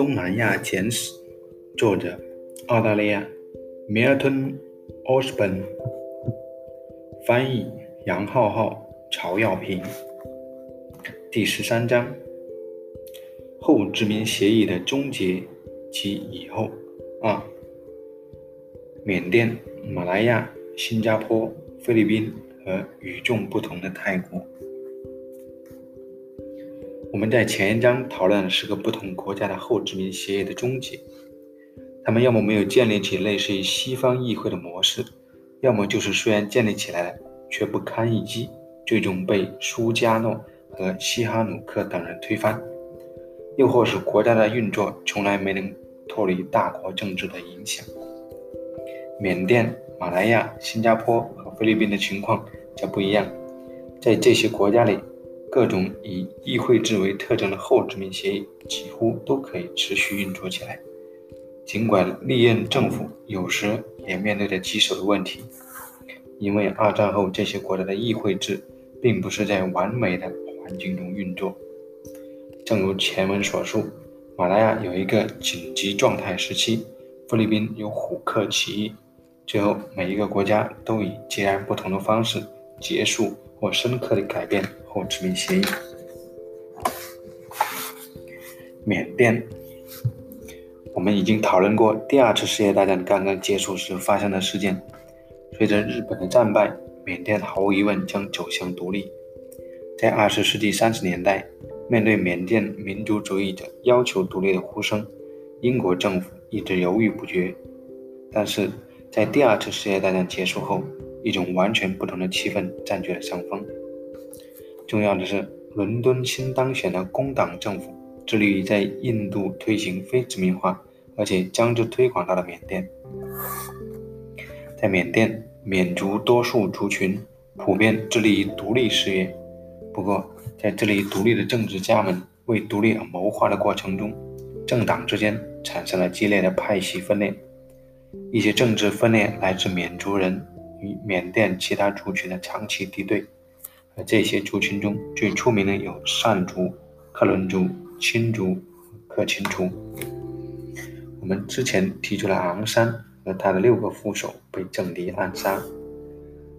东南亚简史》，作者澳大利亚 Milton Osborne，翻译杨浩浩、曹耀平。第十三章：后殖民协议的终结及以后。二、缅甸、马来亚、新加坡、菲律宾和与众不同的泰国。我们在前一章讨论的是个不同国家的后殖民协议的终结，他们要么没有建立起类似于西方议会的模式，要么就是虽然建立起来了，却不堪一击，最终被苏加诺和西哈努克等人推翻，又或是国家的运作从来没能脱离大国政治的影响。缅甸、马来亚、新加坡和菲律宾的情况则不一样，在这些国家里。各种以议会制为特征的后殖民协议几乎都可以持续运作起来，尽管历任政府有时也面对着棘手的问题，因为二战后这些国家的议会制并不是在完美的环境中运作。正如前文所述，马来亚有一个紧急状态时期，菲律宾有虎克起义，最后每一个国家都以截然不同的方式结束或深刻的改变。后殖民协议。缅甸，我们已经讨论过第二次世界大战刚刚结束时发生的事件。随着日本的战败，缅甸毫无疑问将走向独立。在二十世纪三十年代，面对缅甸民族主义者要求独立的呼声，英国政府一直犹豫不决。但是在第二次世界大战结束后，一种完全不同的气氛占据了上风。重要的是，伦敦新当选的工党政府致力于在印度推行非殖民化，而且将之推广到了缅甸。在缅甸，缅族多数族群普遍致力于独立事业。不过，在致力于独立的政治家们为独立而谋划的过程中，政党之间产生了激烈的派系分裂。一些政治分裂来自缅族人与缅甸其他族群的长期敌对。而这些族群中最出名的有善族、克伦族、钦族和、克钦族。我们之前提出了昂山和他的六个副手被政敌暗杀，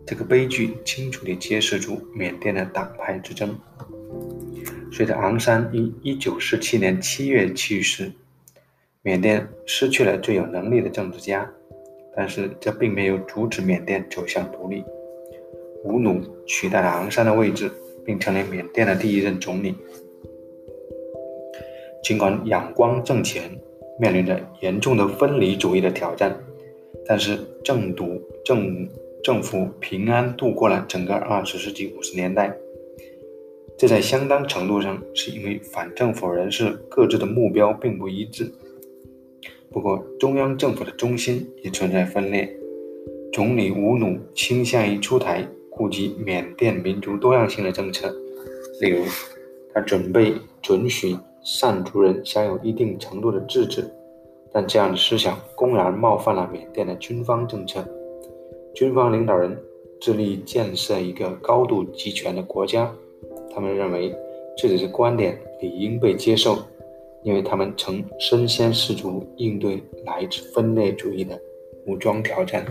这个悲剧清楚地揭示出缅甸的党派之争。随着昂山于1947年7月去世，缅甸失去了最有能力的政治家，但是这并没有阻止缅甸走向独立。吴努取代了昂山的位置，并成为缅甸的第一任总理。尽管仰光政权面临着严重的分离主义的挑战，但是政独政政府平安度过了整个二十世纪五十年代。这在相当程度上是因为反政府人士各自的目标并不一致。不过，中央政府的中心也存在分裂。总理吴努倾向于出台。顾及缅甸民族多样性的政策，例如，他准备准许善族人享有一定程度的自治，但这样的思想公然冒犯了缅甸的军方政策。军方领导人致力建设一个高度集权的国家，他们认为自己的观点理应被接受，因为他们曾身先士卒应对来自分裂主义的武装挑战。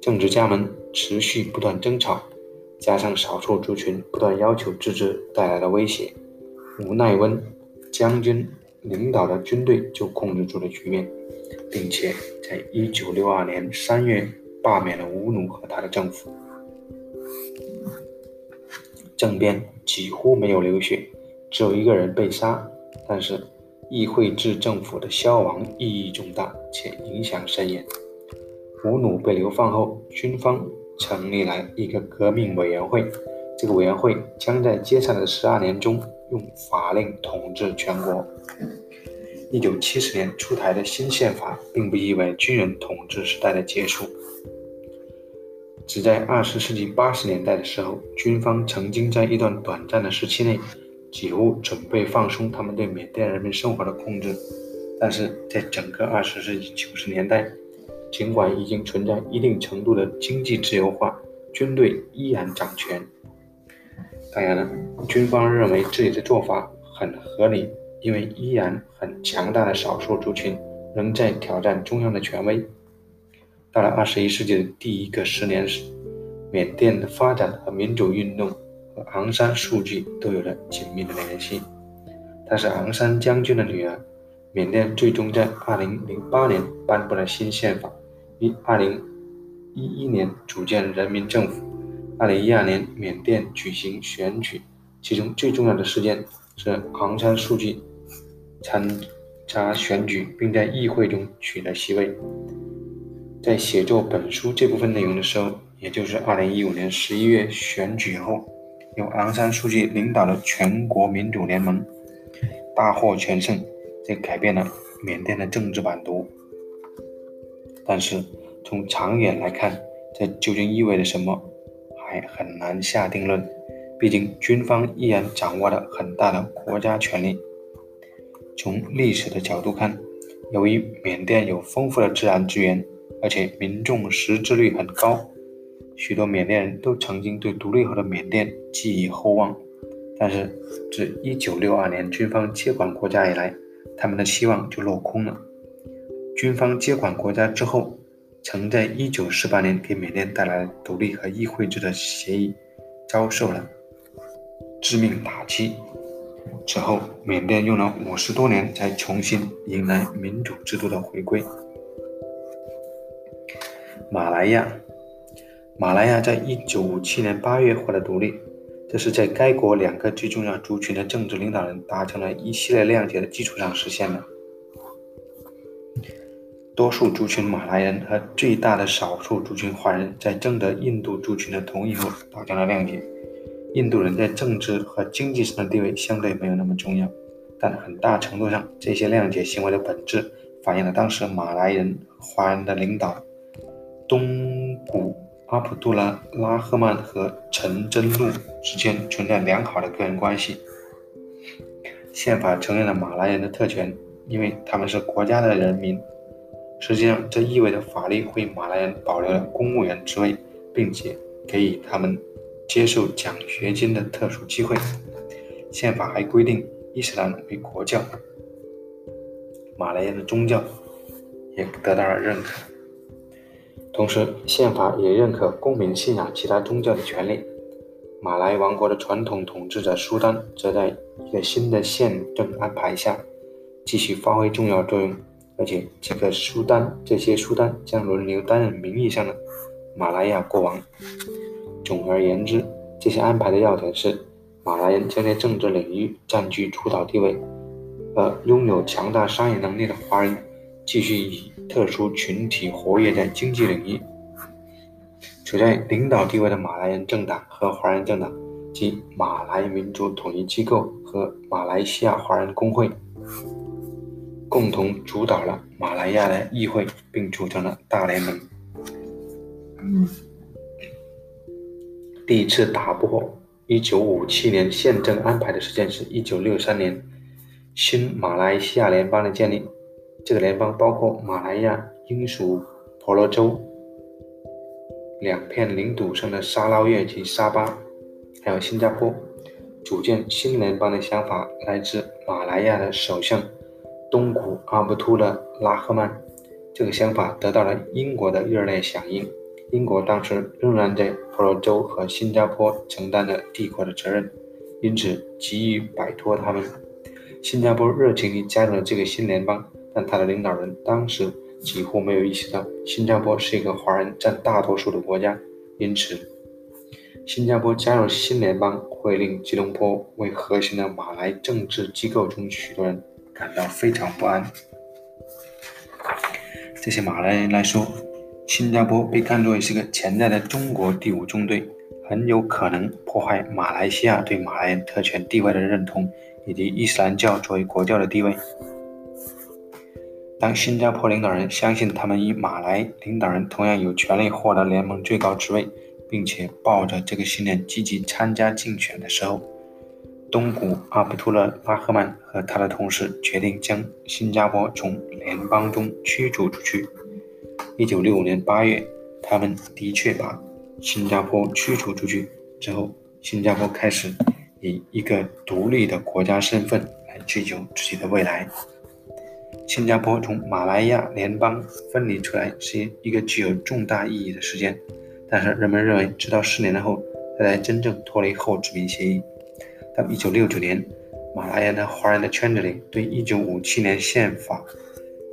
政治家们持续不断争吵，加上少数族群不断要求自治带来的威胁，吴奈温将军领导的军队就控制住了局面，并且在1962年3月罢免了吴努和他的政府。政变几乎没有流血，只有一个人被杀，但是议会制政府的消亡意义重大且影响深远。吴努被流放后，军方成立了一个革命委员会。这个委员会将在接下来的十二年中用法令统治全国。一九七十年出台的新宪法并不意味军人统治时代的结束。只在二十世纪八十年代的时候，军方曾经在一段短暂的时期内几乎准备放松他们对缅甸人民生活的控制，但是在整个二十世纪九十年代。尽管已经存在一定程度的经济自由化，军队依然掌权。当然了，军方认为自己的做法很合理，因为依然很强大的少数族群仍在挑战中央的权威。到了二十一世纪的第一个十年时，缅甸的发展和民主运动和昂山素季都有着紧密的联系。她是昂山将军的女儿。缅甸最终在二零零八年颁布了新宪法，于二零一一年组建人民政府。二零一二年，缅甸举行选举，其中最重要的事件是昂山素季参加选举，并在议会中取得席位。在写作本书这部分内容的时候，也就是二零一五年十一月选举后，由昂山素季领导的全国民主联盟大获全胜。这改变了缅甸的政治版图，但是从长远来看，这究竟意味着什么，还很难下定论。毕竟军方依然掌握了很大的国家权力。从历史的角度看，由于缅甸有丰富的自然资源，而且民众识字率很高，许多缅甸人都曾经对独立后的缅甸寄予厚望。但是自1962年军方接管国家以来，他们的希望就落空了。军方接管国家之后，曾在1948年给缅甸带来独立和议会制的协议，遭受了致命打击。此后，缅甸用了五十多年才重新迎来民主制度的回归。马来亚，马来亚在1957年8月获得独立。这是在该国两个最重要族群的政治领导人达成了一系列谅解的基础上实现的。多数族群马来人和最大的少数族群华人在征得印度族群的同意后达成了谅解。印度人在政治和经济上的地位相对没有那么重要，但很大程度上，这些谅解行为的本质反映了当时马来人华人的领导东古。阿卜杜拉·拉赫曼和陈真露之间存在良好的个人关系。宪法承认了马来人的特权，因为他们是国家的人民。实际上，这意味着法律为马来人保留了公务员职位，并且给予他们接受奖学金的特殊机会。宪法还规定伊斯兰为国教，马来人的宗教也得到了认可。同时，宪法也认可公民信仰其他宗教的权利。马来王国的传统统治者苏丹则在一个新的宪政安排下继续发挥重要作用，而且这个苏丹这些苏丹将轮流担任名义上的马来亚国王。总而言之，这些安排的要点是：马来人将在政治领域占据主导地位，而拥有强大商业能力的华人继续以。特殊群体活跃在经济领域，处在领导地位的马来人政党和华人政党，及马来民族统一机构和马来西亚华人工会，共同主导了马来亚的议会，并组成了大联盟。第一次打破1957年宪政安排的事件是1963年新马来西亚联邦的建立。这个联邦包括马来亚、英属婆罗洲两片领土上的沙捞越及沙巴，还有新加坡。组建新联邦的想法来自马来亚的首相东古阿卜杜勒拉赫曼。这个想法得到了英国的热烈响应。英国当时仍然在婆罗洲和新加坡承担着帝国的责任，因此急于摆脱他们。新加坡热情地加入了这个新联邦。但他的领导人当时几乎没有意识到新加坡是一个华人占大多数的国家，因此，新加坡加入新联邦会令吉隆坡为核心的马来政治机构中许多人感到非常不安。这些马来人来说，新加坡被看作为是个潜在的中国第五中队，很有可能破坏马来西亚对马来人特权地位的认同，以及伊斯兰教作为国教的地位。当新加坡领导人相信他们与马来领导人同样有权利获得联盟最高职位，并且抱着这个信念积极参加竞选的时候，东古阿卜杜勒拉赫曼和他的同事决定将新加坡从联邦中驱逐出去。1965年8月，他们的确把新加坡驱逐出去之后，新加坡开始以一个独立的国家身份来追求自己的未来。新加坡从马来亚联邦分离出来是一个具有重大意义的事件，但是人们认为，直到四年后才真正脱离后殖民协议。到1969年，马来亚的华人的圈子里对1957年宪法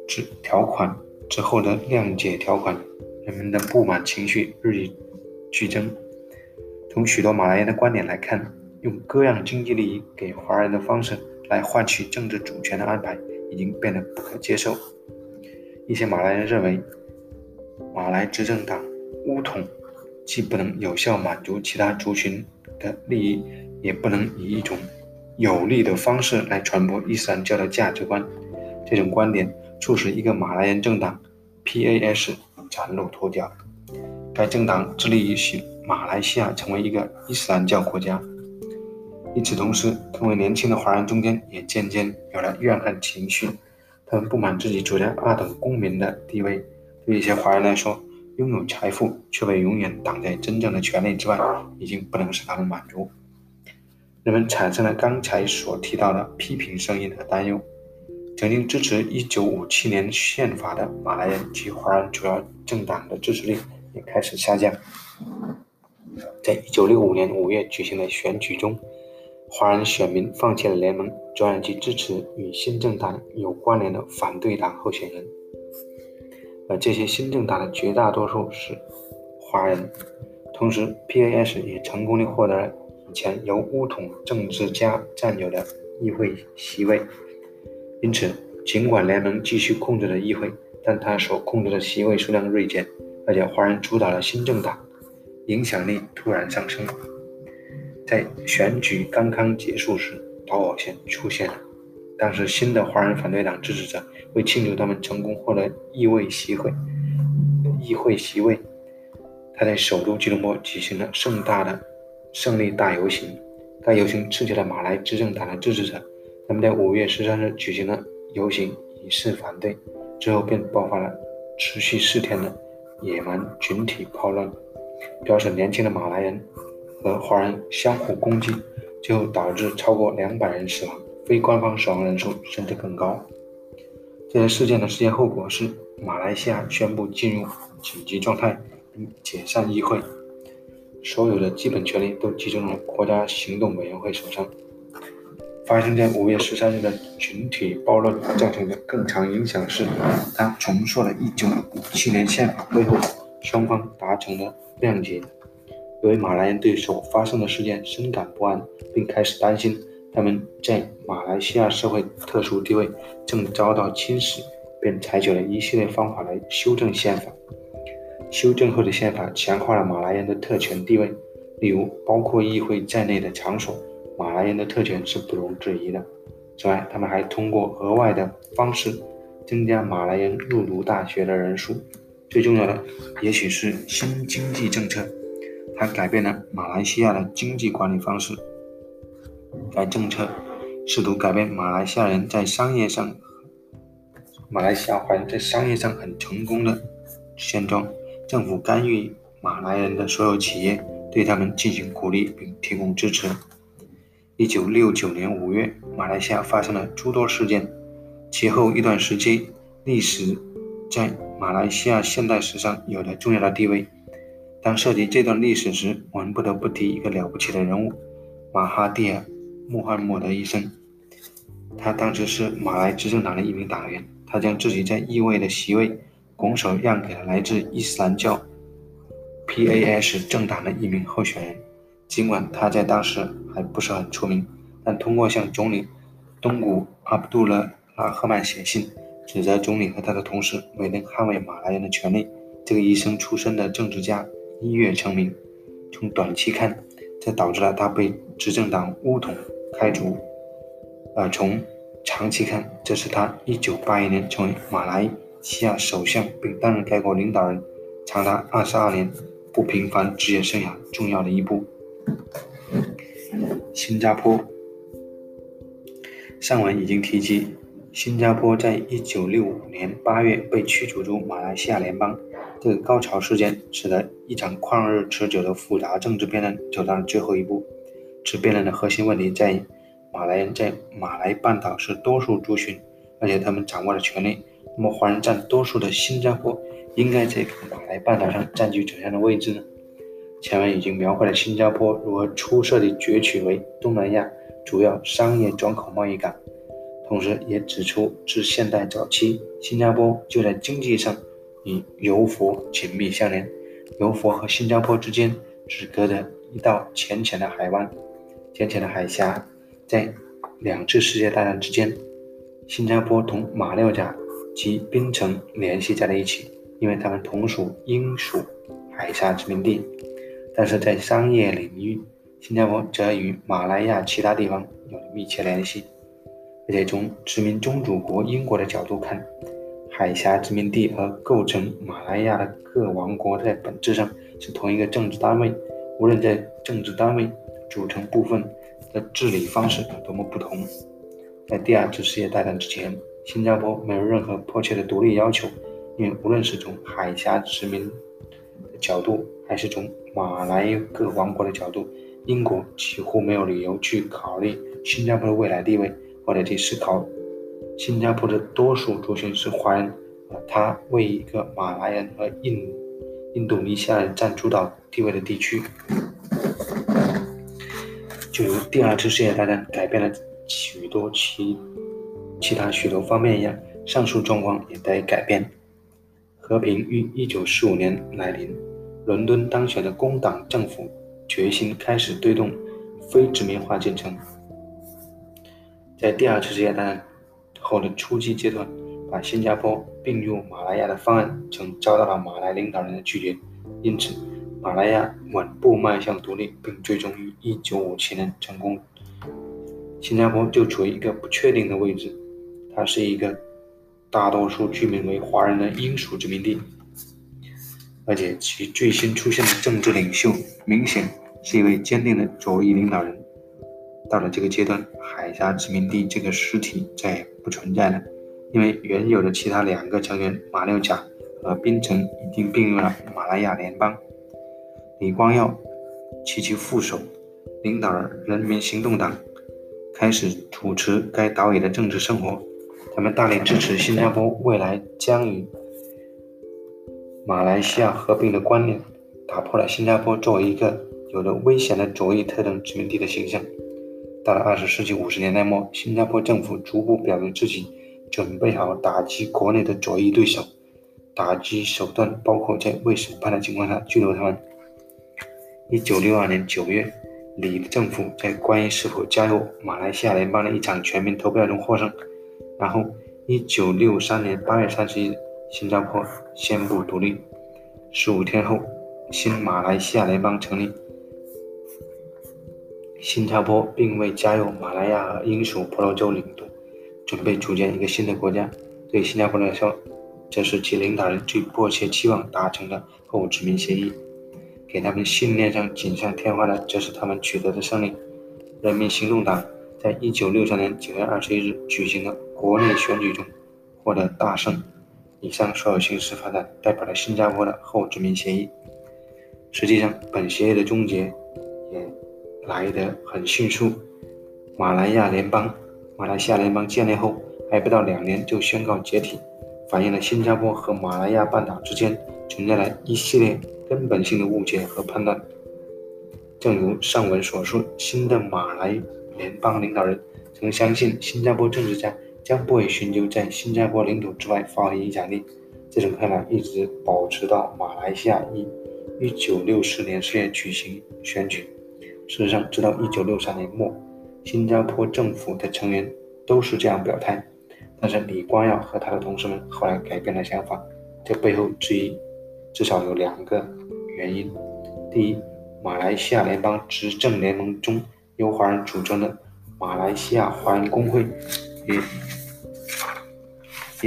之条款之后的谅解条款，人们的不满情绪日益剧增。从许多马来人的观点来看，用割让经济利益给华人的方式来换取政治主权的安排。已经变得不可接受。一些马来人认为，马来执政党巫统既不能有效满足其他族群的利益，也不能以一种有利的方式来传播伊斯兰教的价值观。这种观点促使一个马来人政党 PAS 崭露头角。该政党致力于使马来西亚成为一个伊斯兰教国家。与此同时，更为年轻的华人中间也渐渐有了怨恨情绪，他们不满自己处在二等公民的地位。对一些华人来说，拥有财富却被永远挡在真正的权利之外，已经不能使他们满足。人们产生了刚才所提到的批评声音和担忧。曾经支持1957年宪法的马来人及华人主要政党的支持率也开始下降。在1965年5月举行的选举中，华人选民放弃了联盟，转而去支持与新政党有关联的反对党候选人，而这些新政党的绝大多数是华人。同时，PAS 也成功地获得了以前由巫统政治家占有的议会席位。因此，尽管联盟继续控制着议会，但他所控制的席位数量锐减，而且华人主导了新政党，影响力突然上升。在选举刚刚结束时，导火线出现了。当时，新的华人反对党支持者为庆祝他们成功获得议会席位，议会席位，他在首都吉隆坡举行了盛大的胜利大游行。该游行刺激了马来执政党的支持者，他们在五月十三日举行了游行以示反对。之后便爆发了持续四天的野蛮群体暴乱，表示年轻的马来人。和华人相互攻击，最后导致超过两百人死亡，非官方死亡人数甚至更高。这些事件的直接后果是，马来西亚宣布进入紧急状态，并解散议会，所有的基本权利都集中了国家行动委员会手上。发生在五月十三日的群体暴乱造成的更长影响是，它重塑了一九五七年宪法会后双方达成的谅解。因为马来人对所发生的事件深感不安，并开始担心他们在马来西亚社会特殊地位正遭到侵蚀，便采取了一系列方法来修正宪法。修正后的宪法强化了马来人的特权地位，例如包括议会在内的场所，马来人的特权是不容置疑的。此外，他们还通过额外的方式增加马来人入读大学的人数。最重要的，也许是新经济政策。它改变了马来西亚的经济管理方式。该政策试图改变马来西亚人在商业上，马来西亚华人在商业上很成功的现状。政府干预马来人的所有企业，对他们进行鼓励并提供支持。一九六九年五月，马来西亚发生了诸多事件，其后一段时期，历史在马来西亚现代史上有着重要的地位。当涉及这段历史时，我们不得不提一个了不起的人物——马哈蒂尔·穆罕默德医生。他当时是马来执政党的一名党员，他将自己在议会的席位拱手让给了来自伊斯兰教 PAS 政党的一名候选人。尽管他在当时还不是很出名，但通过向总理东古阿卜杜勒·拉赫曼写信，指责总理和他的同事没能捍卫马来人的权利，这个医生出身的政治家。一跃成名，从短期看，这导致了他被执政党巫统开除；而从长期看，这是他1981年成为马来西亚首相并担任该国领导人长达22年不平凡职业生涯重要的一步。新加坡，上文已经提及，新加坡在1965年8月被驱逐出马来西亚联邦。这个高潮事件使得一场旷日持久的复杂政治辩论走到了最后一步。此辩论的核心问题在于：马来人在马来半岛是多数族群，而且他们掌握了权力。那么华人占多数的新加坡，应该在马来半岛上占据怎样的位置呢？前面已经描绘了新加坡如何出色地崛起为东南亚主要商业转口贸易港，同时也指出自现代早期，新加坡就在经济上与柔佛紧密相连。柔佛和新加坡之间只隔着一道浅浅的海湾，浅浅的海峡。在两次世界大战之间，新加坡同马六甲及槟城联系在了一起，因为它们同属英属海峡殖民地。但是在商业领域，新加坡则与马来亚其他地方有着密切联系。而且从殖民宗主国英国的角度看，海峡殖民地和构成马来亚的各王国在本质上是同一个政治单位，无论在政治单位组成部分。的治理方式有多么不同。在第二次世界大战之前，新加坡没有任何迫切的独立要求，因为无论是从海峡殖民的角度，还是从马来各王国的角度，英国几乎没有理由去考虑新加坡的未来地位，或者去思考新加坡的多数族群是华人，而他为一个马来人和印印度尼西亚人占主导地位的地区。就如第二次世界大战改变了许多其其他许多方面一样，上述状况也得改变。和平于一九四五年来临，伦敦当选的工党政府决心开始推动非殖民化进程。在第二次世界大战后的初期阶段，把新加坡并入马来亚的方案曾遭到了马来领导人的拒绝，因此。马来亚稳步迈向独立，并最终于1957年成功。新加坡就处于一个不确定的位置，它是一个大多数居民为华人的英属殖民地，而且其最新出现的政治领袖明显是一位坚定的左翼领导人。到了这个阶段，海峡殖民地这个实体再也不存在了，因为原有的其他两个成员马六甲和槟城已经并入了马来亚联邦。李光耀及其副手领导人民行动党开始主持该岛屿的政治生活。他们大力支持新加坡未来将与马来西亚合并的观念，打破了新加坡作为一个有着危险的左翼特征殖民地的形象。到了二十世纪五十年代末，新加坡政府逐步表明自己准备好打击国内的左翼对手。打击手段包括在未审判的情况下拘留他们。一九六二年九月，李政府在关于是否加入马来西亚联邦的一场全民投票中获胜。然后，一九六三年八月三十日，新加坡宣布独立。十五天后，新马来西亚联邦成立。新加坡并未加入马来亚和英属婆罗洲领土，准备组建一个新的国家。对新加坡来说，这是其领导人最迫切期望达成的后殖民协议。给他们信念上锦上添花的，就是他们取得的胜利。人民行动党在一九六三年九月二十一日举行的国内选举中获得大胜。以上所有形式发展，代表了新加坡的后殖民协议。实际上，本协议的终结也来得很迅速。马来亚联邦，马来西亚联邦建立后还不到两年就宣告解体，反映了新加坡和马来亚半岛之间存在了一系列。根本性的误解和判断，正如上文所述，新的马来联邦领导人曾相信新加坡政治家将不会寻求在新加坡领土之外发挥影响力。这种看法一直保持到马来西亚一一九六四年四月举行选举。事实上，直到一九六三年末，新加坡政府的成员都是这样表态。但是李光耀和他的同事们后来改变了想法，这背后之一。至少有两个原因：第一，马来西亚联邦执政联盟中由华人组成的马来西亚华人工会，也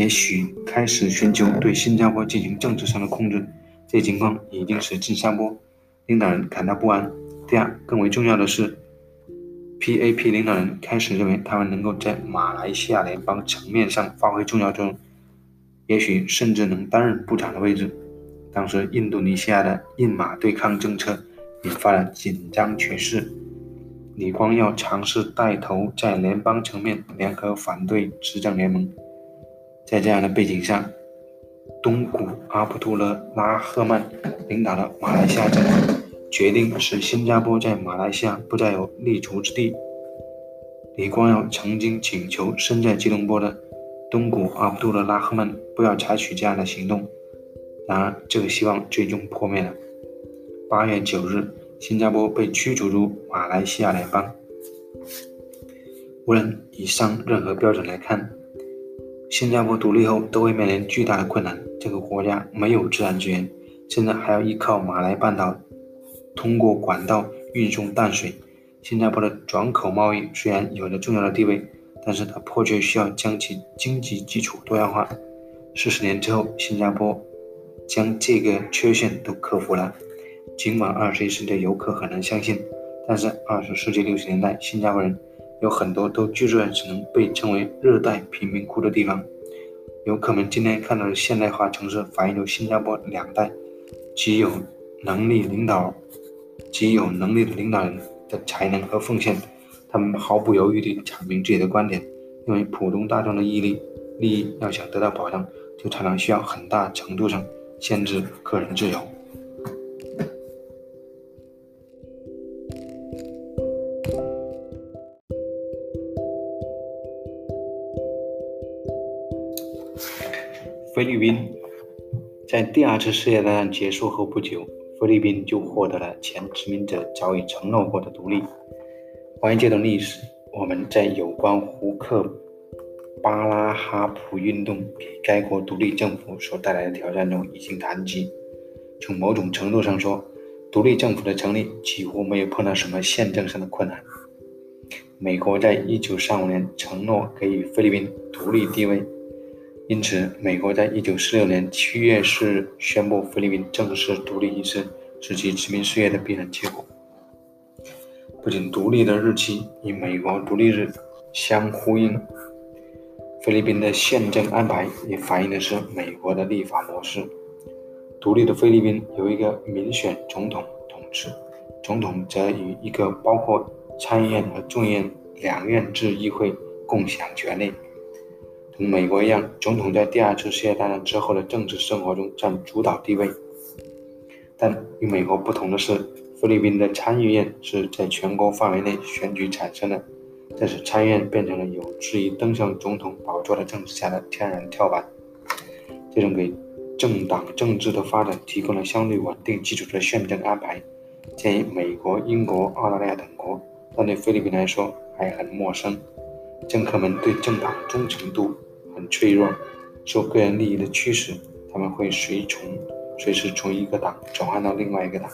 也许开始寻求对新加坡进行政治上的控制。这情况已经使新加坡领导人感到不安。第二，更为重要的是，PAP 领导人开始认为他们能够在马来西亚联邦层面上发挥重要作用，也许甚至能担任部长的位置。当时，印度尼西亚的印马对抗政策引发了紧张局势。李光耀尝试带头在联邦层面联合反对执政联盟。在这样的背景下，东古阿卜杜勒拉赫曼领导的马来西亚政府决定使新加坡在马来西亚不再有立足之地。李光耀曾经请求身在吉隆坡的东古阿卜杜勒拉赫曼不要采取这样的行动，然而这个希望最终破灭了。八月九日，新加坡被驱逐出马来西亚联邦。无论以上任何标准来看，新加坡独立后都会面临巨大的困难。这个国家没有自然资源，现在还要依靠马来半岛通过管道运送淡水。新加坡的转口贸易虽然有着重要的地位，但是它迫切需要将其经济基础多样化。四十年之后，新加坡将这个缺陷都克服了。尽管二十一世纪的游客很难相信，但是二十世纪六十年代，新加坡人。有很多都居住在只能被称为热带贫民窟的地方。游客们今天看到的现代化城市，反映出新加坡两代极有能力领导、极有能力的领导人的才能和奉献。他们毫不犹豫地阐明自己的观点，因为普通大众的毅力利益要想得到保障，就常常需要很大程度上限制个人自由。菲律宾在第二次世界大战结束后不久，菲律宾就获得了前殖民者早已承诺过的独立。关于这段历史，我们在有关胡克巴拉哈普运动给该国独立政府所带来的挑战中已经谈及。从某种程度上说，独立政府的成立几乎没有碰到什么宪政上的困难。美国在一九三五年承诺给予菲律宾独立地位。因此，美国在一九四六年七月四日宣布菲律宾正式独立一事是其殖民事业的必然结果。不仅独立的日期与美国独立日相呼应，菲律宾的宪政安排也反映的是美国的立法模式。独立的菲律宾由一个民选总统统治，总统则与一个包括参议院和众议院两院制议会共享权力。同美国一样，总统在第二次世界大战之后的政治生活中占主导地位。但与美国不同的是，菲律宾的参议院是在全国范围内选举产生的，这使参议院变成了有志于登上总统宝座的政治家的天然跳板。这种给政党政治的发展提供了相对稳定基础的宪政安排，建议美国、英国、澳大利亚等国，但对菲律宾来说还很陌生。政客们对政党忠诚度。很脆弱，受个人利益的驱使，他们会随从，随时从一个党转换到另外一个党。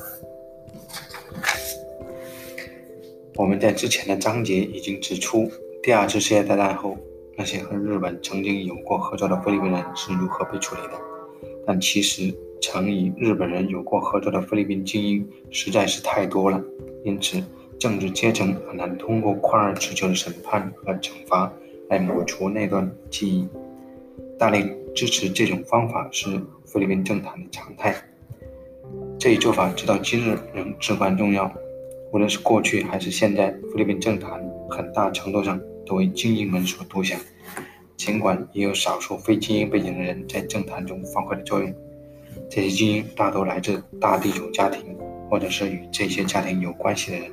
我们在之前的章节已经指出，第二次世界大战后，那些和日本曾经有过合作的菲律宾人是如何被处理的。但其实，曾与日本人有过合作的菲律宾精英实在是太多了，因此政治阶层很难通过旷日持久的审判和惩罚。来抹除那段记忆，大力支持这种方法是菲律宾政坛的常态。这一做法直到今日仍至关重要。无论是过去还是现在，菲律宾政坛很大程度上都为精英们所独享。尽管也有少数非精英背景的人在政坛中发挥了作用，这些精英大多来自大地主家庭，或者是与这些家庭有关系的人。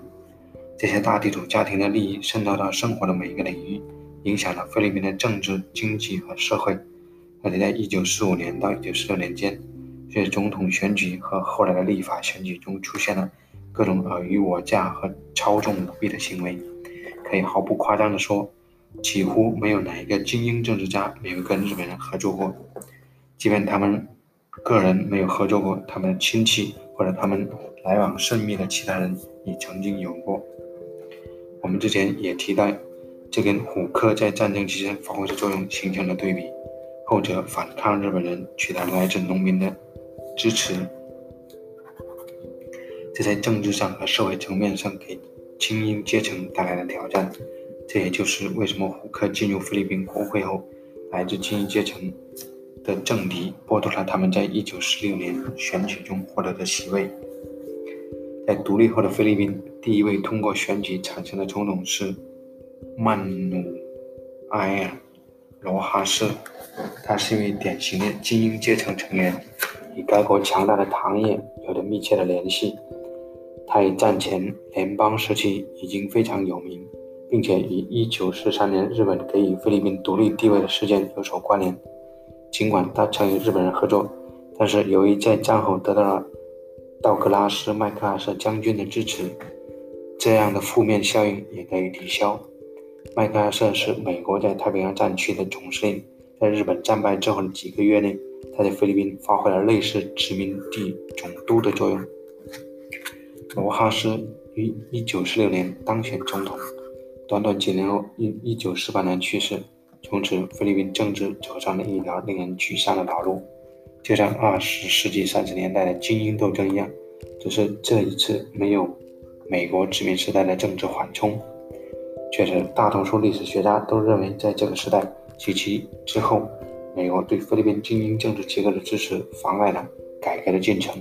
这些大地主家庭的利益渗透到生活的每一个领域。影响了菲律宾的政治、经济和社会。而且，在1945年到1946年间，随着总统选举和后来的立法选举中出现了各种尔虞我诈和操纵舞弊的行为。可以毫不夸张地说，几乎没有哪一个精英政治家没有跟日本人合作过。即便他们个人没有合作过，他们的亲戚或者他们来往甚密的其他人也曾经有过。我们之前也提到。这跟虎克在战争期间发挥的作用形成了对比，后者反抗日本人，取得来自农民的支持，这在政治上和社会层面上给精英阶层带来了挑战。这也就是为什么虎克进入菲律宾国会后，来自精英阶层的政敌剥夺了他们在一九四六年选举中获得的席位。在独立后的菲律宾，第一位通过选举产生的总统是曼努埃尔·罗哈斯，他是一位典型的精英阶层成员，与该国强大的糖业有着密切的联系。他与战前联邦时期已经非常有名，并且与1943年日本给予菲律宾独立地位的事件有所关联。尽管他曾与日本人合作，但是由于在战后得到了道格拉斯·麦克阿瑟将军的支持，这样的负面效应也得以抵消。麦克阿瑟是美国在太平洋战区的总司令，在日本战败之后的几个月内，他在菲律宾发挥了类似殖民地总督的作用。罗哈斯于1946年当选总统，短短几年后，于1948年去世。从此，菲律宾政治走上了一条令人沮丧的道路。就像二十世纪三十年代的精英斗争一样，只是这一次没有美国殖民时代的政治缓冲。确实，大多数历史学家都认为，在这个时代及其之后，美国对菲律宾精英政治结构的支持妨碍了改革的进程。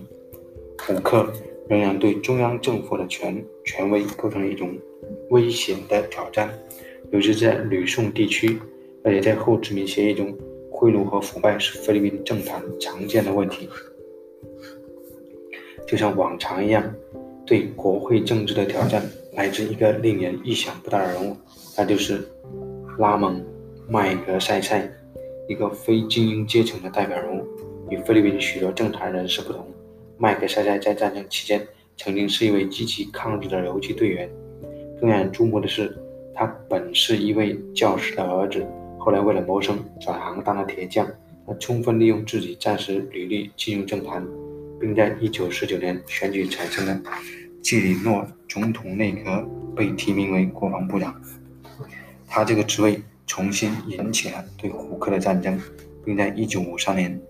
胡克仍然对中央政府的权权威构成一种危险的挑战，尤其是在吕宋地区，而且在后殖民协议中。贿赂和腐败是菲律宾政坛常见的问题，就像往常一样，对国会政治的挑战来自一个令人意想不到的人物，那就是拉蒙·麦格塞塞，一个非精英阶层的代表人物。与菲律宾许多政坛人士不同，麦克塞塞在战争期间曾经是一位积极抗日的游击队员。更让人注目的是，他本是一位教师的儿子。后来为了谋生，转行当了铁匠。他充分利用自己战时履历进入政坛，并在1949年选举产生了季里诺总统内阁被提名为国防部长。他这个职位重新引起了对胡克的战争，并在1953年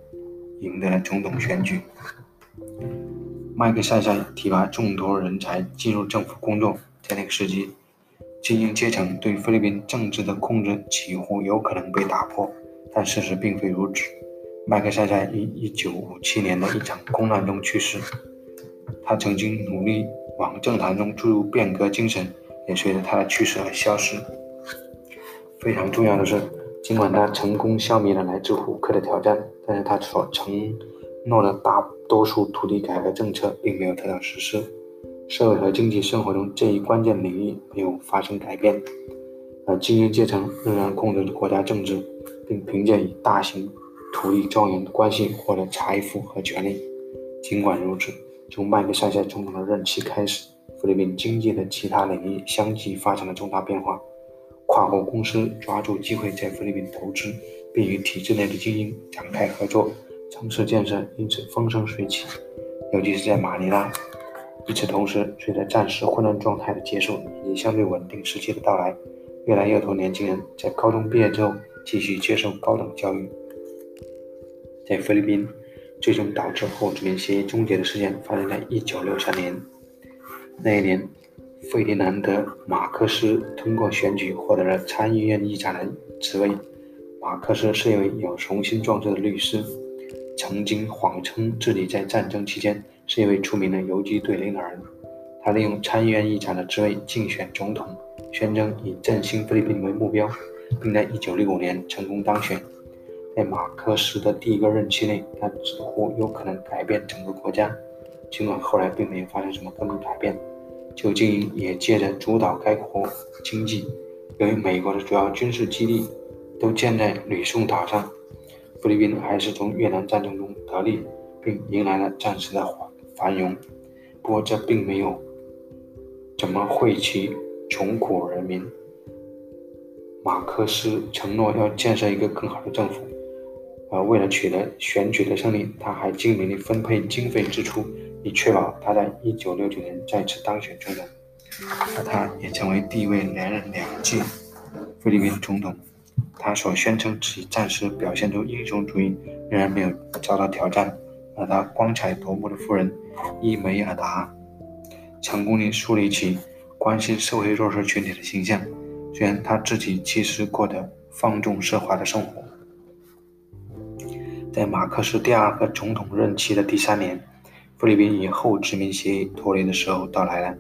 赢得了总统选举。麦克塞塞提拔众多人才进入政府工作，在那个时期。精英阶层对菲律宾政治的控制几乎有可能被打破，但事实并非如此。麦克塞塞于1957年的一场空难中去世。他曾经努力往政坛中注入变革精神，也随着他的去世而消失。非常重要的是，尽管他成功消灭了来自胡克的挑战，但是他所承诺的大多数土地改革政策并没有得到实施。社会和经济生活中这一关键领域没有发生改变，而精英阶层仍然控制着国家政治，并凭借与大型土地庄园的关系获得财富和权力。尽管如此，从麦克塞塞总统的任期开始，菲律宾经济的其他领域相继发生了重大变化。跨国公司抓住机会在菲律宾投资，并与体制内的精英展开合作，城市建设因此风生水起，尤其是在马尼拉。与此同时，随着暂时混乱状态的结束以及相对稳定时期的到来，越来越多年轻人在高中毕业之后继续接受高等教育。在菲律宾，最终导致后殖民协议终结的事件发生在1963年。那一年，费迪南德·马克思通过选举获得了参议院议长的职位。马克思是一位有雄心壮志的律师，曾经谎称自己在战争期间。是一位出名的游击队领导人，他利用参议院议长的职位竞选总统，宣称以振兴菲律宾为目标，并在1965年成功当选。在马克思的第一个任期内，他似乎有可能改变整个国家，尽管后来并没有发生什么根本改变。旧精也借着主导该国经济，由于美国的主要军事基地都建在吕宋岛上，菲律宾还是从越南战争中得利，并迎来了暂时的缓。繁荣，不过这并没有怎么惠及穷苦人民。马克思承诺要建设一个更好的政府，而为了取得选举的胜利，他还精明地分配经费支出，以确保他在1969年再次当选总统。而他也成为第一位连任两届菲律宾总统。他所宣称自己暂时表现出英雄主义，仍然没有遭到挑战。而他光彩夺目的夫人伊梅尔达，成功地树立起关心社会弱势群体的形象。虽然他自己其实过得放纵奢华的生活。在马克思第二个总统任期的第三年，菲律宾与后殖民协议脱离的时候到来了。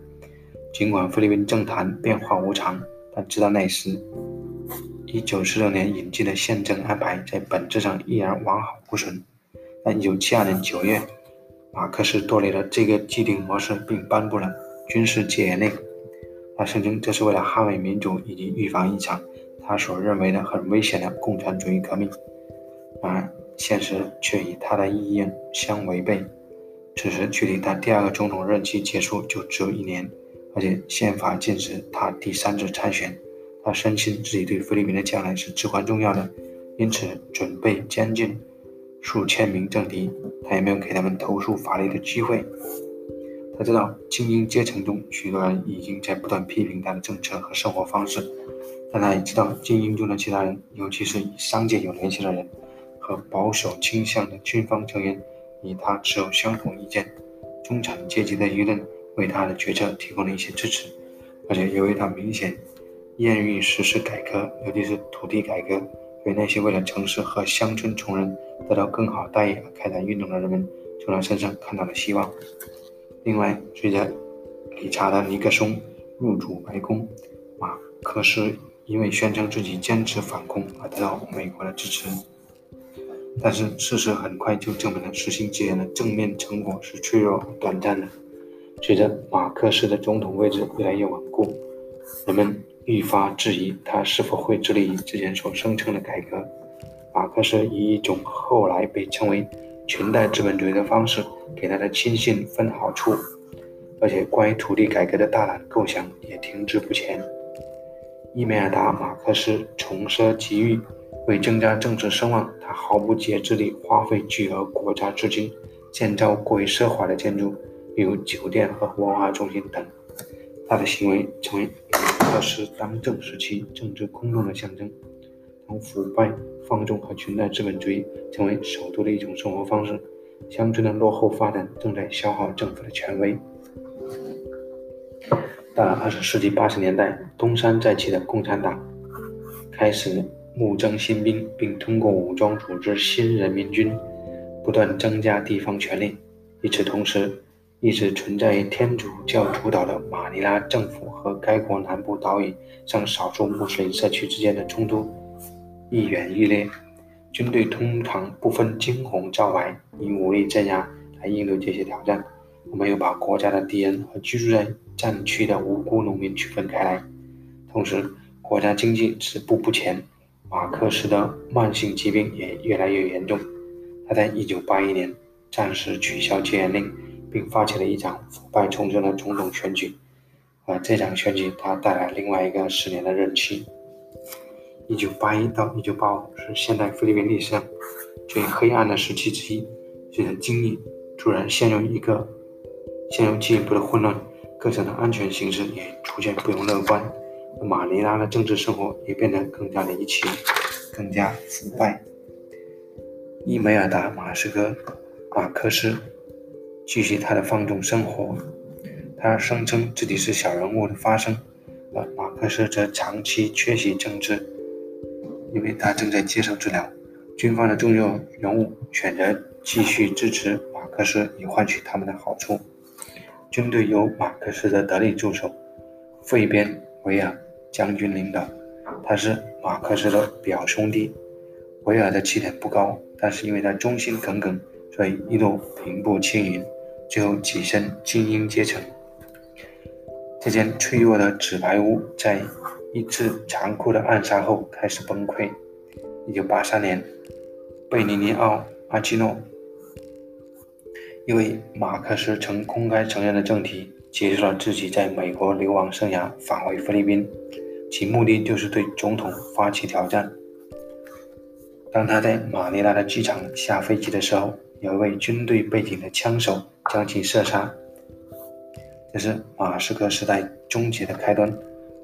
尽管菲律宾政坛变化无常，但直到那时，1946年引进的宪政安排在本质上依然完好无损。但1972年9月，马克思脱离了这个既定模式，并颁布了军事戒严令。他声称这是为了捍卫民主以及预防一场他所认为的很危险的共产主义革命。然而，现实却与他的意愿相违背。此时距离他第二个总统任期结束就只有一年，而且宪法禁止他第三次参选。他深信自己对菲律宾的将来是至关重要的，因此准备监禁数千名政敌。他也没有给他们投诉法律的机会。他知道精英阶层中许多人已经在不断批评他的政策和生活方式，但他也知道精英中的其他人，尤其是与商界有联系的人和保守倾向的军方成员。与他持有相同意见，中产阶级的舆论为他的决策提供了一些支持，而且由于他明显愿意实施改革，尤其是土地改革，所以那些为了城市和乡村穷人得到更好待遇而开展运动的人们，从他身上看到了希望。另外，随着理查德·尼克松入主白宫，马克思因为宣称自己坚持反共而得到美国的支持。但是事实很快就证明了实行戒严的正面成果是脆弱短暂的。随着马克思的总统位置越来越稳固，人们愈发质疑他是否会致力于之前所声称的改革。马克思以一种后来被称为“裙带资本主义”的方式给他的亲信分好处，而且关于土地改革的大胆构想也停滞不前。伊梅尔达·马克思重奢极欲。为增加政治声望，他毫不节制地花费巨额国家资金建造过于奢华的建筑，比如酒店和文化中心等。他的行为成为马克斯当政时期政治空洞的象征。当腐败、放纵和裙带资本主义成为首都的一种生活方式，乡村的落后发展正在消耗政府的权威。到了二十世纪八十年代，东山再起的共产党开始。募征新兵，并通过武装组织新人民军，不断增加地方权力。与此同时，一直存在于天主教主导的马尼拉政府和该国南部岛屿上少数穆斯林社区之间的冲突愈演愈烈。军队通常不分惊红皂白，以武力镇压来应对这些挑战。我们又把国家的敌人和居住在战区的无辜农民区分开来。同时，国家经济止步不前。马克思的慢性疾病也越来越严重。他在1981年暂时取消戒严令，并发起了一场腐败重生的总统选举。而这场选举，他带来另外一个十年的任期。1981到1985是现代菲律宾历史上最黑暗的时期之一。随着经济突然陷入一个陷入进一步的混乱，各省的安全形势也逐渐不容乐观。马尼拉的政治生活也变得更加离奇，更加腐败。伊梅尔达·马斯科马克思继续他的放纵生活，他声称自己是小人物的发声，而马克思则长期缺席政治，因为他正在接受治疗。军方的重要人物选择继续支持马克思，以换取他们的好处。军队由马克思的得力助手费边维尔。将军领导，他是马克思的表兄弟。维尔的起点不高，但是因为他忠心耿耿，所以一路平步青云，最后跻身精英阶层。这间脆弱的纸牌屋在一次残酷的暗杀后开始崩溃。1983年，贝尼尼奥·阿基诺，一位马克思曾公开承认的政敌。结束了自己在美国流亡生涯，返回菲律宾，其目的就是对总统发起挑战。当他在马尼拉的机场下飞机的时候，有一位军队背景的枪手将其射杀。这是马斯克时代终结的开端。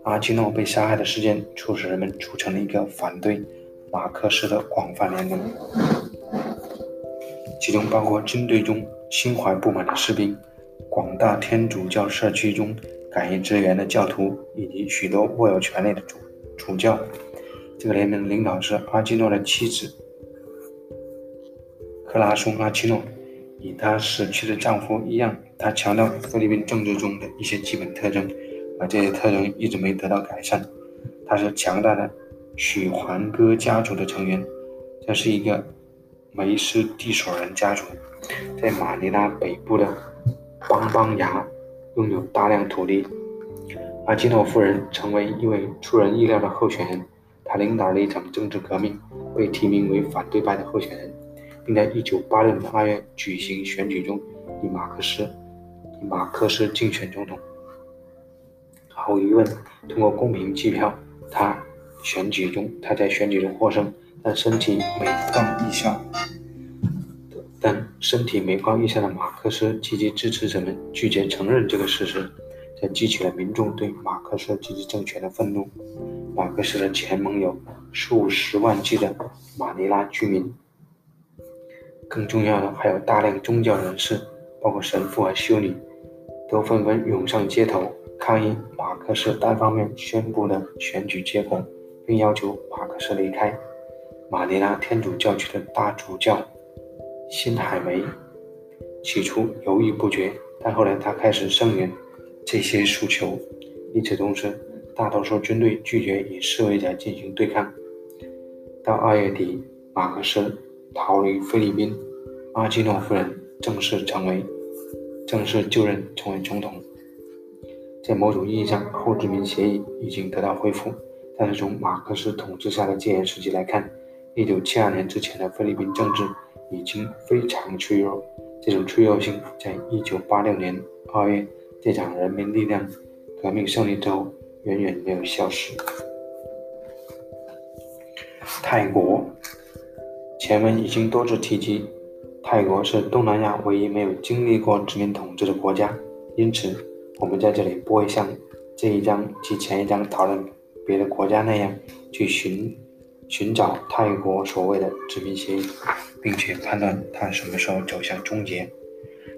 阿基诺被杀害的事件促使人们组成了一个反对马克思的广泛联盟，其中包括军队中心怀不满的士兵。广大天主教社区中感应支援的教徒，以及许多握有权力的主主教，这个联盟的领导是阿基诺的妻子克拉松·阿基诺。与她死去的丈夫一样，她强调菲律宾政治中的一些基本特征，而这些特征一直没得到改善。她是强大的许环哥家族的成员，这是一个梅斯蒂索人家族，在马尼拉北部的邦邦牙拥有大量土地。阿基诺夫人成为一位出人意料的候选人，他领导了一场政治革命，被提名为反对派的候选人，并在1986年2月举行选举中以马克思以马克思竞选总统。毫无疑问，通过公平计票，他选举中他在选举中获胜，但身体每况愈下。但身体每况愈下的马克思积极支持者们拒绝承认这个事实。这激起了民众对马克思及其政权的愤怒。马克思的前盟友数十万计的马尼拉居民，更重要的还有大量宗教人士，包括神父和修女，都纷纷涌上街头抗议马克思单方面宣布的选举结果，并要求马克思离开。马尼拉天主教区的大主教辛海梅起初犹豫不决，但后来他开始声援。这些诉求。与此同时，大多数军队拒绝与示威者进行对抗。到二月底，马克思逃离菲律宾，阿基诺夫人正式成为正式就任成为总统。在某种意义上，后殖民协议已经得到恢复。但是从马克思统治下的戒严时期来看，1972年之前的菲律宾政治已经非常脆弱。这种脆弱性在1986年2月。这场人民力量革命胜利之后，远远没有消失。泰国，前文已经多次提及，泰国是东南亚唯一没有经历过殖民统治的国家，因此我们在这里不会像这一章及前一章讨论别的国家那样去寻寻找泰国所谓的殖民协议，并且判断它什么时候走向终结。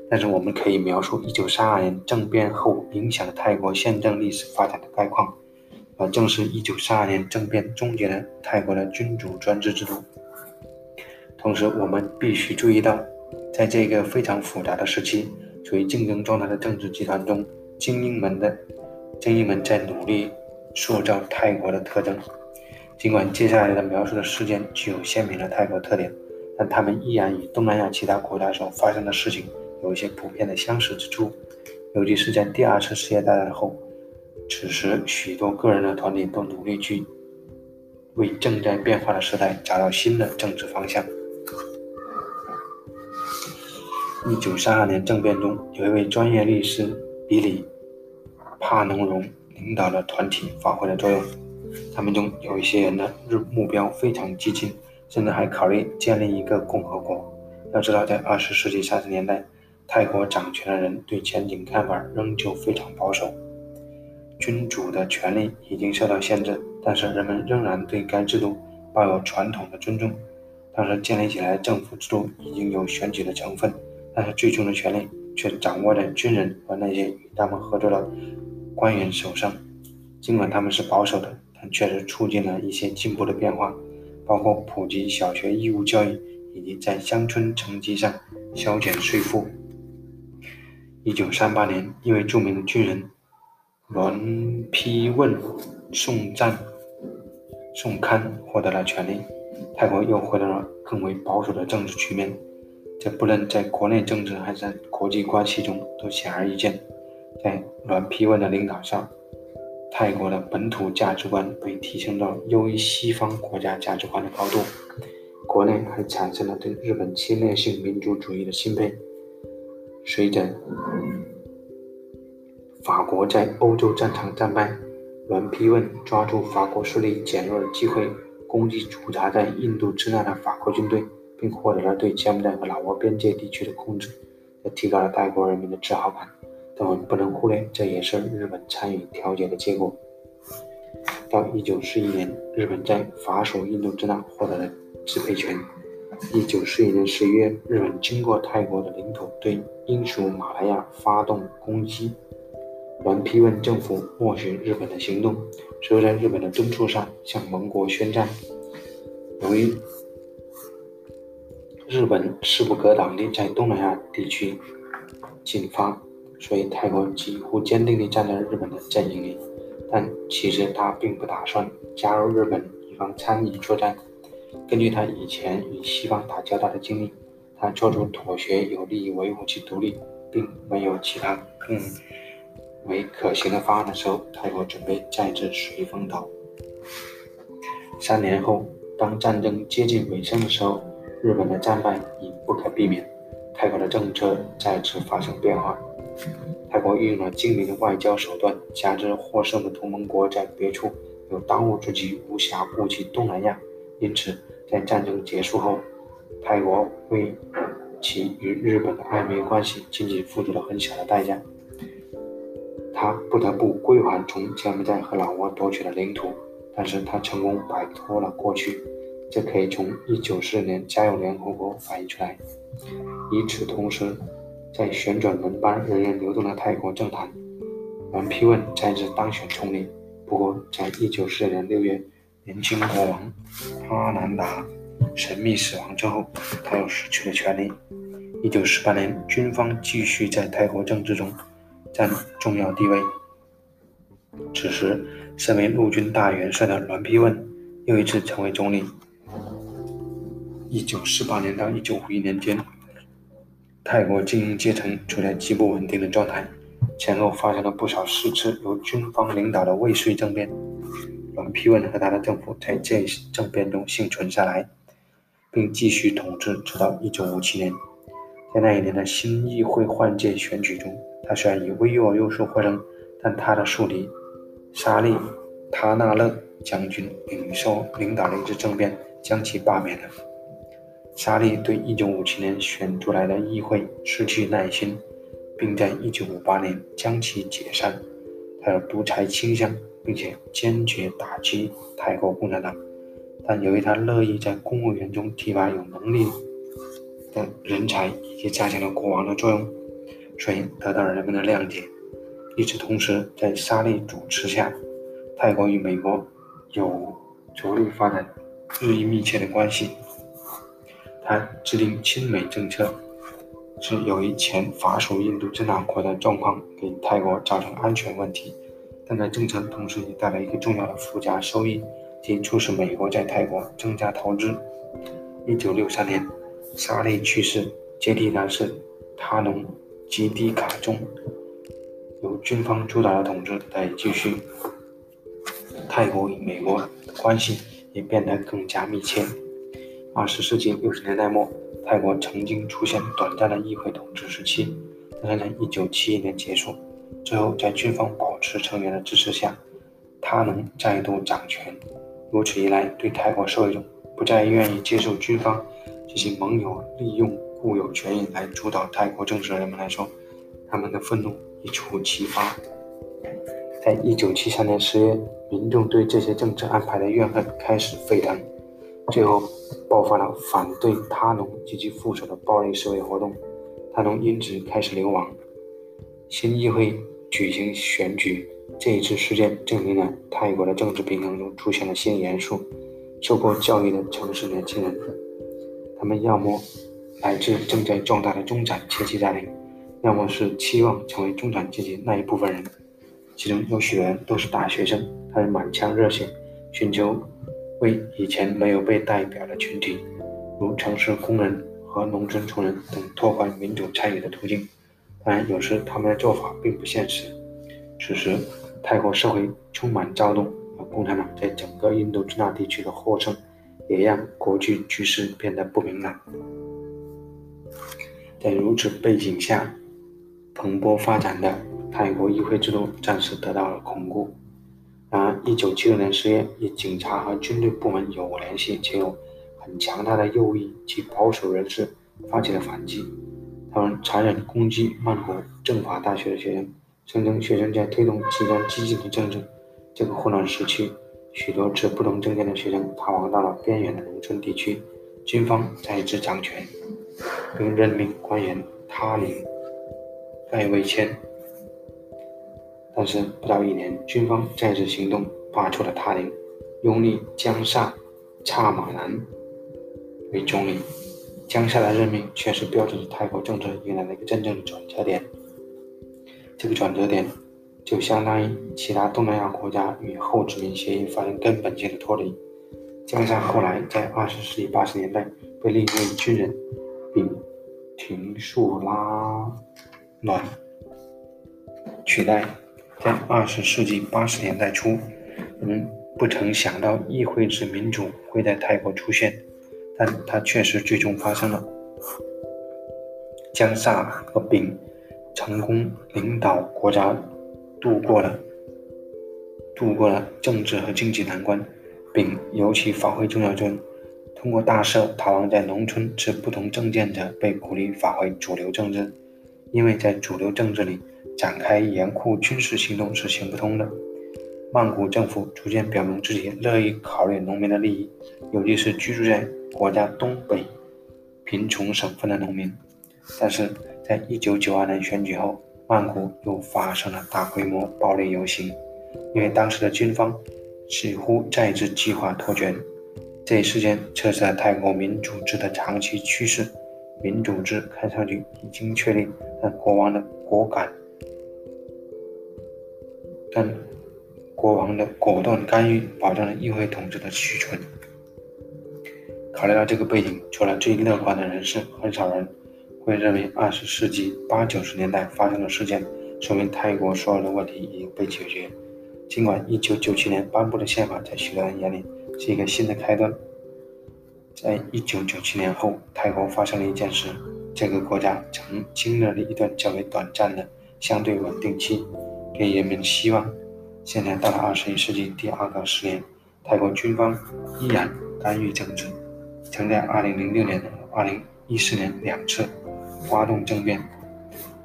但是我们可以描述1932年政变后影响泰国宪政历史发展的概况，而正是1932年政变终结了泰国的君主专制制度。同时，我们必须注意到，在这个非常复杂的时期，处于竞争状态的政治集团中，精英们的精英们在努力塑造泰国的特征。尽管接下来的描述的事件具有鲜明的泰国特点，但他们依然与东南亚其他国家所发生的事情。有一些普遍的相似之处，尤其是在第二次世界大战后，此时许多个人的团体都努力去为正在变化的时代找到新的政治方向。一九三二年政变中，有一位专业律师比里·帕农荣领导的团体发挥了作用。他们中有一些人的日目标非常激进，甚至还考虑建立一个共和国。要知道，在二十世纪三十年代，泰国掌权的人对前景看法仍旧非常保守，君主的权力已经受到限制，但是人们仍然对该制度抱有传统的尊重。当时建立起来的政府制度已经有选举的成分，但是最终的权力却掌握在军人和那些与他们合作的官员手上。尽管他们是保守的，但确实促进了一些进步的变化，包括普及小学义务教育以及在乡村层级上削减税负。一九三八年，一位著名的军人栾丕问送赞宋堪获得了权力，泰国又回到了更为保守的政治局面。这不论在国内政治还是在国际关系中都显而易见。在栾丕问的领导下，泰国的本土价值观被提升到优于西方国家价值观的高度，国内还产生了对日本侵略性民族主义的钦佩。随着法国在欧洲战场战败，栾丕问抓住法国势力减弱的机会，攻击驻扎在印度支那的法国军队，并获得了对柬埔寨和老挝边界地区的控制，这提高了泰国人民的自豪感。但我们不能忽略，这也是日本参与调解的结果。到1941年，日本在法属印度支那获得了支配权。一九四一年十一月，日本经过泰国的领土对英属马来亚发动攻击。栾丕问政府默许日本的行动，随后在日本的敦促下向盟国宣战。由于日本势不可挡地在东南亚地区进发，所以泰国几乎坚定地站在日本的阵营里。但其实他并不打算加入日本以方参与作战。根据他以前与西方打交道的经历，他做出妥协有利于维护其独立，并没有其他更为可行的方案的时候，泰国准备再次随风倒。三年后，当战争接近尾声的时候，日本的战败已不可避免，泰国的政策再次发生变化。泰国运用了精明的外交手段，加之获胜的同盟国在别处有当务之急，无暇顾及东南亚，因此在战争结束后，泰国为其与日本的暧昧关系仅仅付出了很小的代价。他不得不归还从柬埔寨和老挝夺取的领土，但是他成功摆脱了过去，这可以从1946年加入联合国反映出来。与此同时，在旋转轮班人员流动的泰国政坛，阮丕问再次当选总理。不过，在1946年6月，年轻国王阿南达神秘死亡之后，他又失去了权力。1948年，军方继续在泰国政治中占重要地位。此时，身为陆军大元帅的阮丕问又一次成为总理。1948年到1951年间。泰国精英阶层处在极不稳定的状态，前后发生了不少四次由军方领导的未遂政变。阮丕问和他的政府在这政变中幸存下来，并继续统治直到1957年。在那一年的新议会换届选举中，他虽然以微弱优势获胜，但他的宿敌沙利·塔纳勒将军领受领导了一次政变，将其罢免了。沙利对1957年选出来的议会失去耐心，并在1958年将其解散。他有独裁倾向，并且坚决打击泰国共产党。但由于他乐意在公务员中提拔有能力的人才，以及加强了国王的作用，所以得到了人们的谅解。与此同时，在沙利主持下，泰国与美国有着力发展日益密切的关系。他制定亲美政策，是由于前法属印度支那国的状况给泰国造成安全问题，但在政策同时也带来一个重要的附加收益，即促使美国在泰国增加投资。一九六三年，沙利去世，接替他是他农吉迪卡中，由军方主导的统治得以继续。泰国与美国关系也变得更加密切。二十世纪六十年代末，泰国曾经出现短暂的议会统治时期，但是在一九七一年结束。最后，在军方保持成员的支持下，他能再度掌权。如此一来，对泰国社会中不再愿意接受军方这些盟友利用固有权益来主导泰国政治的人们来说，他们的愤怒一触即发。在一九七三年十月，民众对这些政治安排的怨恨开始沸腾。最后爆发了反对他农及其副手的暴力示威活动，他农因此开始流亡。新议会举行选举，这一次事件证明了泰国的政治平衡中出现了新元素：受过教育的城市年轻人，他们要么来自正在壮大的中产阶级家庭，要么是期望成为中产阶级那一部分人，其中有许多人都是大学生，他们满腔热血，寻求。为以前没有被代表的群体，如城市工人和农村穷人等拓宽民主参与的途径，当然有时他们的做法并不现实。此时，泰国社会充满躁动，而共产党在整个印度支那地区的获胜，也让国际局势变得不明朗。在如此背景下，蓬勃发展的泰国议会制度暂时得到了巩固。然而，一九七六年十月，与警察和军队部门有联系且有很强大的右翼及保守人士发起了反击。他们残忍攻击曼谷政法大学的学生，声称学生在推动极端激进的政治。这个混乱时期，许多持不同政见的学生逃亡到了边远的农村地区，军方再次掌权，并任命官员他领盖维谦。但是不到一年，军方再次行动，罢黜了他领，拥立江萨·刹马南为总理。江夏的任命确实标志着泰国政治迎来了一个真正的转折点。这个转折点就相当于其他东南亚国家与后殖民协议发生根本性的脱离。江夏后来在二十世纪八十年代被另一位军人并廷树拉暖取代。在二十世纪八十年代初，人们不曾想到议会制民主会在泰国出现，但它确实最终发生了。江萨和丙成功领导国家度过了度过了政治和经济难关。丙尤其发挥重要作用，通过大赦逃亡在农村持不同政见者被鼓励发挥主流政治，因为在主流政治里。展开严酷军事行动是行不通的。曼谷政府逐渐表明自己乐意考虑农民的利益，尤其是居住在国家东北贫穷省份的农民。但是在1992年选举后，曼谷又发生了大规模暴力游行，因为当时的军方似乎再次计划脱权。这一事件测试了泰国民主制的长期趋势。民主制看上去已经确立，但国王的果敢。但国王的果断干预保障了议会统治的续存。考虑到这个背景，除了最乐观的人士，很少人会认为二十世纪八九十年代发生的事件说明泰国所有的问题已经被解决。尽管一九九七年颁布的宪法在许多人眼里是一个新的开端，在一九九七年后，泰国发生了一件事：这个国家曾经历了一段较为短暂的相对稳定期。给人们希望。现在到了二十一世纪第二个十年，泰国军方依然干预政治，曾在二零零六年和、二零一四年两次发动政变。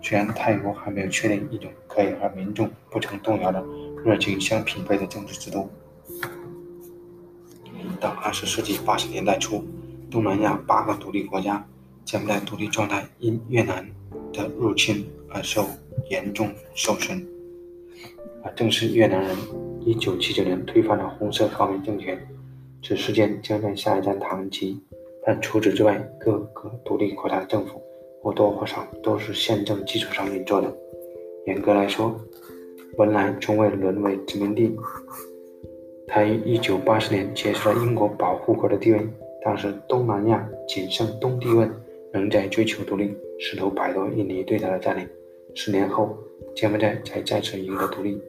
虽然泰国还没有确定一种可以和民众不曾动摇的热情相匹配的政治制度，到二十世纪八十年代初，东南亚八个独立国家将在独立状态因越南的入侵而受严重受损。而正是越南人1979年推翻了红色高棉政权，此事件将在下一站谈及。但除此之外，各个独立国家的政府或多或少都是宪政基础上运作的。严格来说，文莱从未沦为殖民地。它于1980年结束了英国保护国的地位。当时，东南亚仅剩东帝汶仍在追求独立，试图摆脱印尼对它的占领。十年后，柬埔寨才再次赢得独立。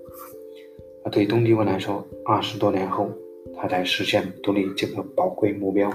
而对东帝汶来说，二十多年后，他才实现独立这个宝贵目标。